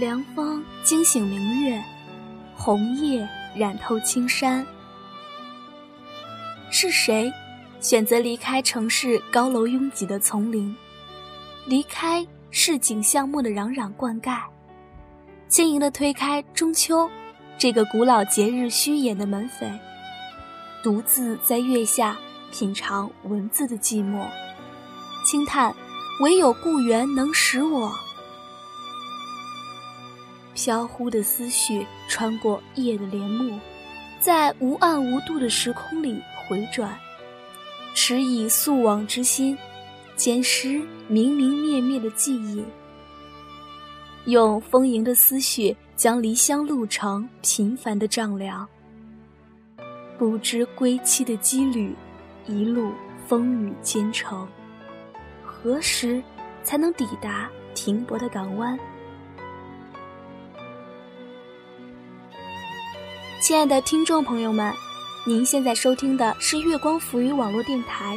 凉风惊醒明月，红叶染透青山。是谁选择离开城市高楼拥挤的丛林，离开市井巷陌的攘攘灌溉，轻盈地推开中秋这个古老节日虚掩的门扉，独自在月下品尝文字的寂寞，轻叹唯有故园能使我。飘忽的思绪穿过夜的帘幕，在无暗无度的时空里回转，持以素往之心，捡拾明明灭灭的记忆，用丰盈的思绪将离乡路程频繁的丈量。不知归期的羁旅，一路风雨兼程，何时才能抵达停泊的港湾？亲爱的听众朋友们，您现在收听的是月光浮语网络电台，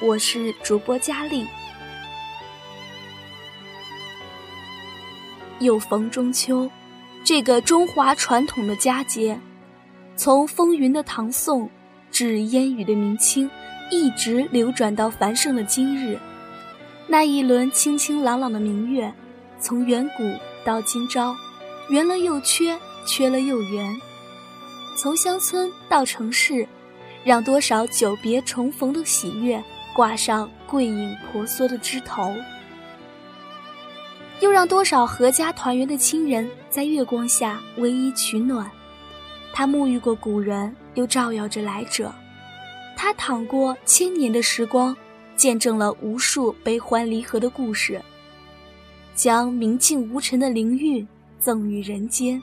我是主播佳丽。又逢中秋，这个中华传统的佳节，从风云的唐宋至烟雨的明清，一直流转到繁盛的今日。那一轮清清朗朗的明月，从远古到今朝，圆了又缺，缺了又圆。从乡村到城市，让多少久别重逢的喜悦挂上桂影婆娑的枝头，又让多少阖家团圆的亲人在月光下偎依取暖。他沐浴过古人，又照耀着来者；他淌过千年的时光，见证了无数悲欢离合的故事，将明净无尘的灵韵赠予人间，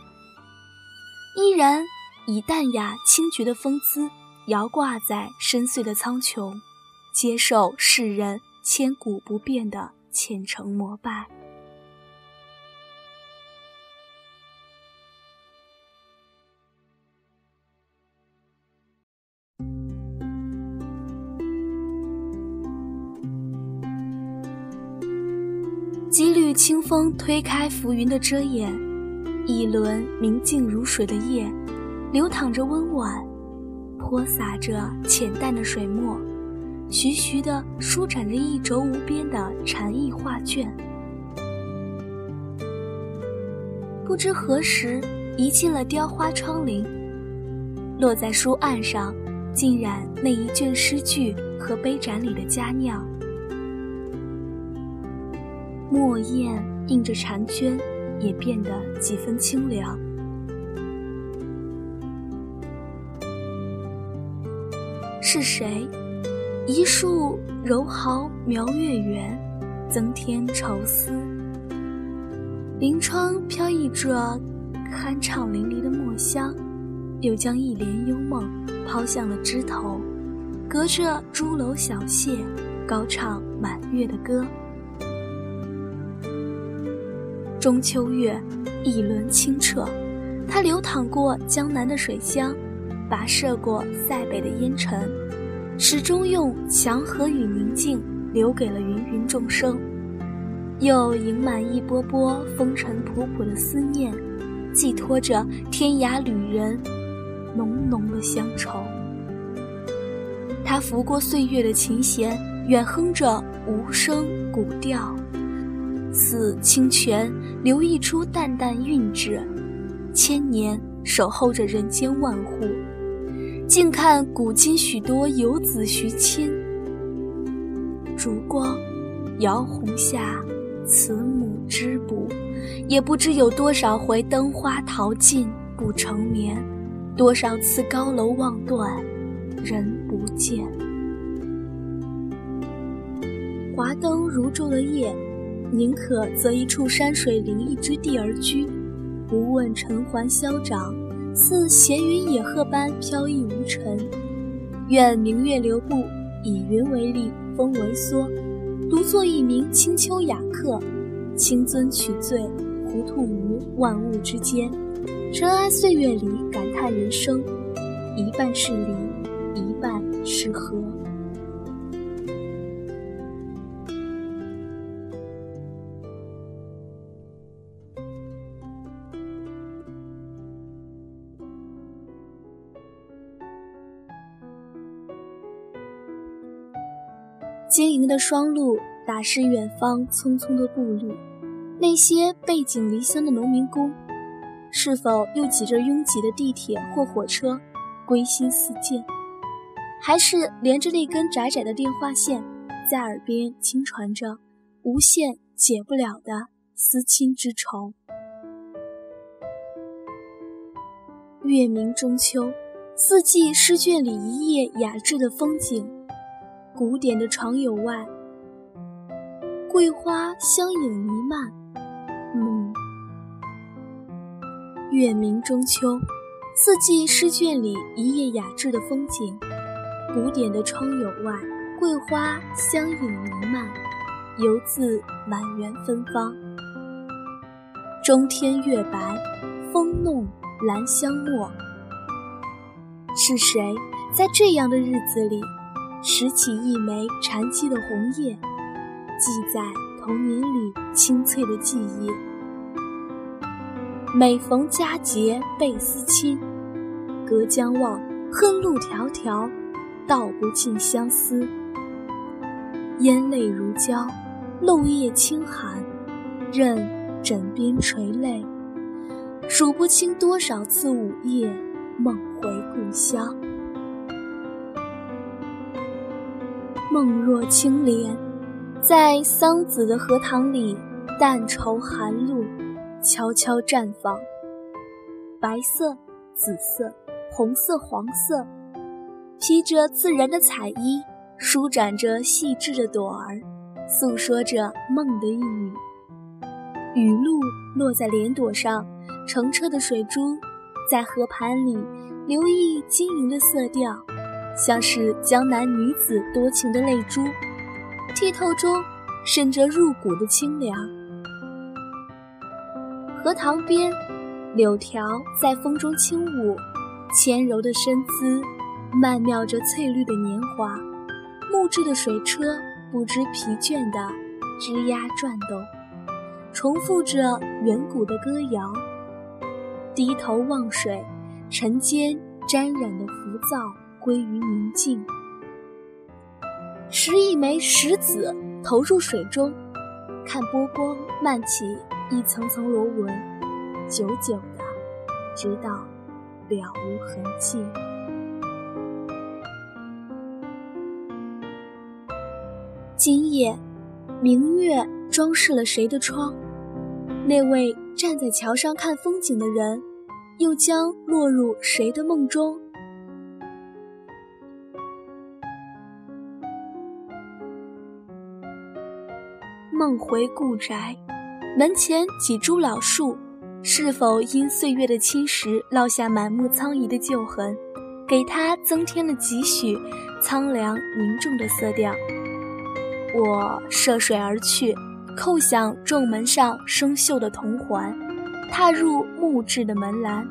依然。以淡雅清绝的风姿，摇挂在深邃的苍穹，接受世人千古不变的虔诚膜拜。几缕清风推开浮云的遮掩，一轮明净如水的夜。流淌着温婉，泼洒着浅淡的水墨，徐徐地舒展着一轴无边的禅意画卷。不知何时移进了雕花窗棂，落在书案上，浸染那一卷诗句和杯盏里的佳酿。墨砚映着婵娟，也变得几分清凉。是谁？一树柔毫描月圆，增添愁思。临窗飘逸着酣畅淋漓的墨香，又将一帘幽梦抛向了枝头，隔着朱楼小榭，高唱满月的歌。中秋月，一轮清澈，它流淌过江南的水乡。跋涉过塞北的烟尘，始终用祥和与宁静留给了芸芸众生，又盈满一波波风尘仆仆的思念，寄托着天涯旅人浓浓的乡愁。他拂过岁月的琴弦，远哼着无声古调，似清泉流溢出淡淡韵致，千年守候着人间万户。静看古今许多游子徐亲，烛光摇红下，慈母织补，也不知有多少回灯花淘尽不成眠，多少次高楼望断人不见。华灯如昼的夜，宁可择一处山水林立之地而居，不问尘寰嚣张。似闲云野鹤般飘逸无尘，愿明月留步，以云为立，风为梭，独坐一名清秋雅客，清尊取醉，糊涂于万物之间，尘埃岁月里感叹人生，一半是离，一半是合。晶莹的双路打湿远方匆匆的步履，那些背井离乡的农民工，是否又挤着拥挤的地铁或火车，归心似箭？还是连着那根窄窄的电话线，在耳边轻传着无限解不了的思亲之愁？月明中秋，四季诗卷里一夜雅致的风景。古典的床友外，桂花香影弥漫。嗯，月明中秋，四季诗卷里一夜雅致的风景。古典的窗友外，桂花香影弥漫，犹自满园芬芳。中天月白，风弄兰香没。是谁在这样的日子里？拾起一枚禅机的红叶，记在童年里清脆的记忆。每逢佳节倍思亲，隔江望，恨路迢迢，道不尽相思。烟泪如胶，漏夜清寒，任枕边垂泪，数不清多少次午夜梦回故乡。梦若青莲，在桑梓的荷塘里，淡愁寒露，悄悄绽放。白色、紫色、红色、黄色，披着自然的彩衣，舒展着细致的朵儿，诉说着梦的一语。雨露落在莲朵上，澄澈的水珠在河盘里留意晶莹的色调。像是江南女子多情的泪珠，剔透中渗着入骨的清凉。荷塘边，柳条在风中轻舞，纤柔的身姿，曼妙着翠绿的年华。木质的水车不知疲倦地吱呀转动，重复着远古的歌谣。低头望水，尘间沾染的浮躁。归于宁静，拾一枚石子投入水中，看波光漫起一层层螺纹，久久的，直到了无痕迹。今夜，明月装饰了谁的窗？那位站在桥上看风景的人，又将落入谁的梦中？梦回故宅，门前几株老树，是否因岁月的侵蚀落下满目苍夷的旧痕，给它增添了几许苍凉凝重的色调？我涉水而去，叩响重门上生锈的铜环，踏入木质的门栏，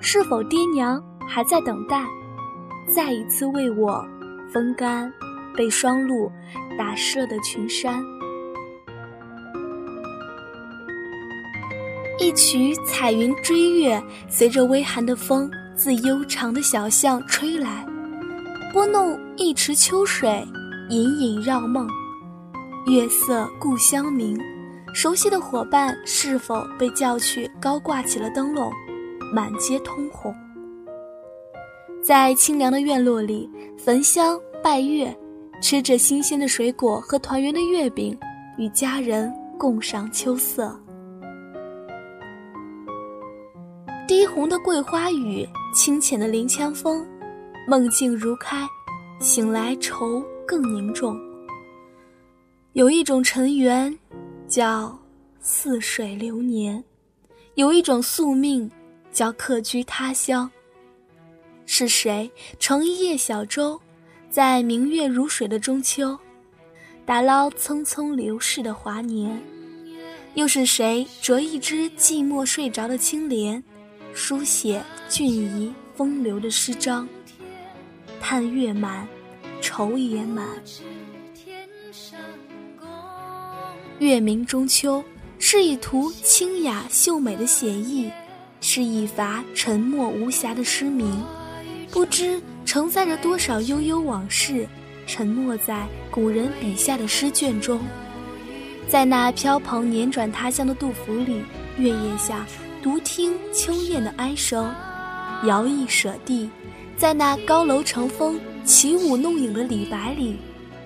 是否爹娘还在等待，再一次为我风干被霜露打湿了的裙衫？一曲彩云追月，随着微寒的风自悠长的小巷吹来，拨弄一池秋水，隐隐绕梦。月色故乡明，熟悉的伙伴是否被叫去高挂起了灯笼，满街通红。在清凉的院落里，焚香拜月，吃着新鲜的水果和团圆的月饼，与家人共赏秋色。低红的桂花雨，清浅的林枪风，梦境如开，醒来愁更凝重。有一种尘缘，叫似水流年；有一种宿命，叫客居他乡。是谁乘一叶小舟，在明月如水的中秋，打捞匆匆流逝的华年？又是谁折一枝寂寞睡着的青莲？书写俊逸风流的诗章，叹月满，愁也满。月明中秋，是一图清雅秀美的写意，是一乏沉默无瑕的诗名，不知承载着多少悠悠往事，沉没在古人笔下的诗卷中，在那飘蓬辗转他乡的杜甫里，月夜下独听秋雁的哀声，摇曳舍地；在那高楼乘风起舞弄影的李白里，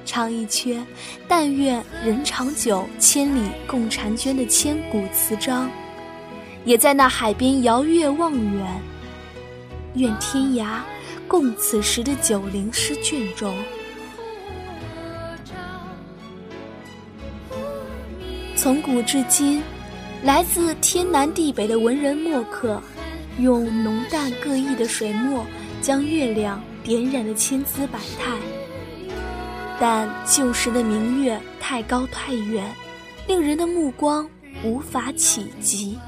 唱一阙“但愿人长久，千里共婵娟”的千古词章，也在那海边摇月望远，愿天涯共此时的九龄诗卷中。从古至今，来自天南地北的文人墨客，用浓淡各异的水墨，将月亮点染的千姿百态。但旧时的明月太高太远，令人的目光无法企及。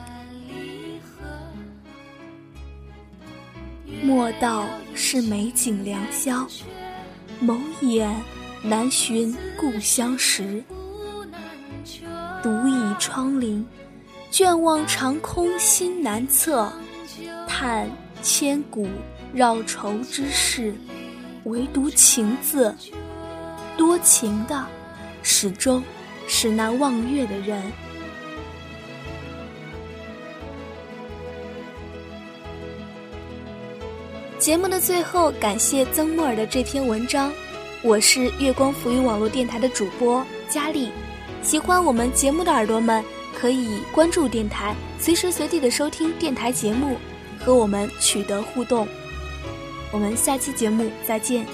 莫道是美景良宵，眸眼难寻故乡时。独倚窗棂，卷望长空心难测，叹千古绕愁之事，唯独情字，多情的，始终是那望月的人。节目的最后，感谢曾木尔的这篇文章。我是月光浮云网络电台的主播佳丽。喜欢我们节目的耳朵们，可以关注电台，随时随地的收听电台节目，和我们取得互动。我们下期节目再见。